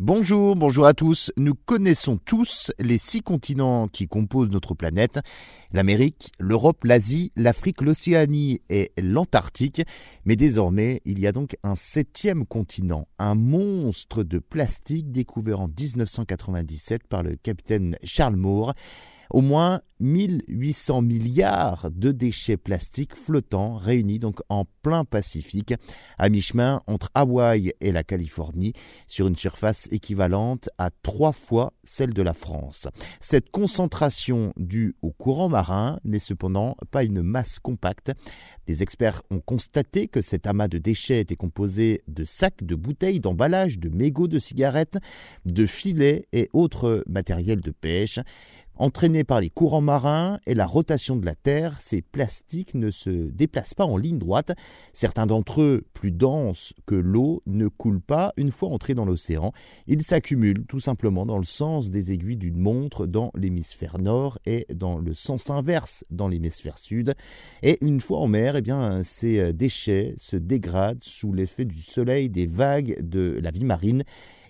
Bonjour, bonjour à tous. Nous connaissons tous les six continents qui composent notre planète. L'Amérique, l'Europe, l'Asie, l'Afrique, l'Océanie et l'Antarctique. Mais désormais, il y a donc un septième continent, un monstre de plastique découvert en 1997 par le capitaine Charles Moore. Au moins 1800 milliards de déchets plastiques flottants réunis donc en plein Pacifique, à mi-chemin entre Hawaï et la Californie, sur une surface équivalente à trois fois celle de la France. Cette concentration due au courant marin n'est cependant pas une masse compacte. Les experts ont constaté que cet amas de déchets était composé de sacs, de bouteilles, d'emballages, de mégots de cigarettes, de filets et autres matériels de pêche. Entraînés par les courants marins et la rotation de la Terre, ces plastiques ne se déplacent pas en ligne droite. Certains d'entre eux, plus denses que l'eau, ne coulent pas une fois entrés dans l'océan. Ils s'accumulent tout simplement dans le sens des aiguilles d'une montre dans l'hémisphère nord et dans le sens inverse dans l'hémisphère sud. Et une fois en mer, eh ces déchets se dégradent sous l'effet du soleil, des vagues, de la vie marine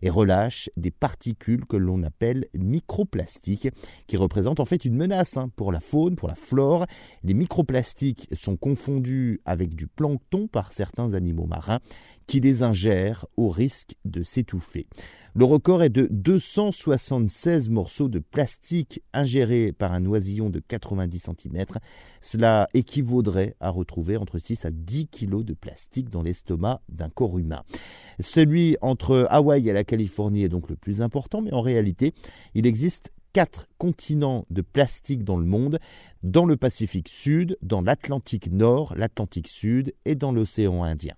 et relâchent des particules que l'on appelle microplastiques, qui représentent en fait une menace hein, pour la faune, pour la flore. Les microplastiques sont confondus avec du plancton par certains animaux marins qui les ingèrent au risque de s'étouffer. Le record est de 276 morceaux de plastique ingérés par un oisillon de 90 cm. Cela équivaudrait à retrouver entre 6 à 10 kg de plastique dans l'estomac d'un corps humain. Celui entre Hawaï et la Californie est donc le plus important, mais en réalité, il existe quatre continents de plastique dans le monde, dans le Pacifique Sud, dans l'Atlantique Nord, l'Atlantique Sud et dans l'océan Indien.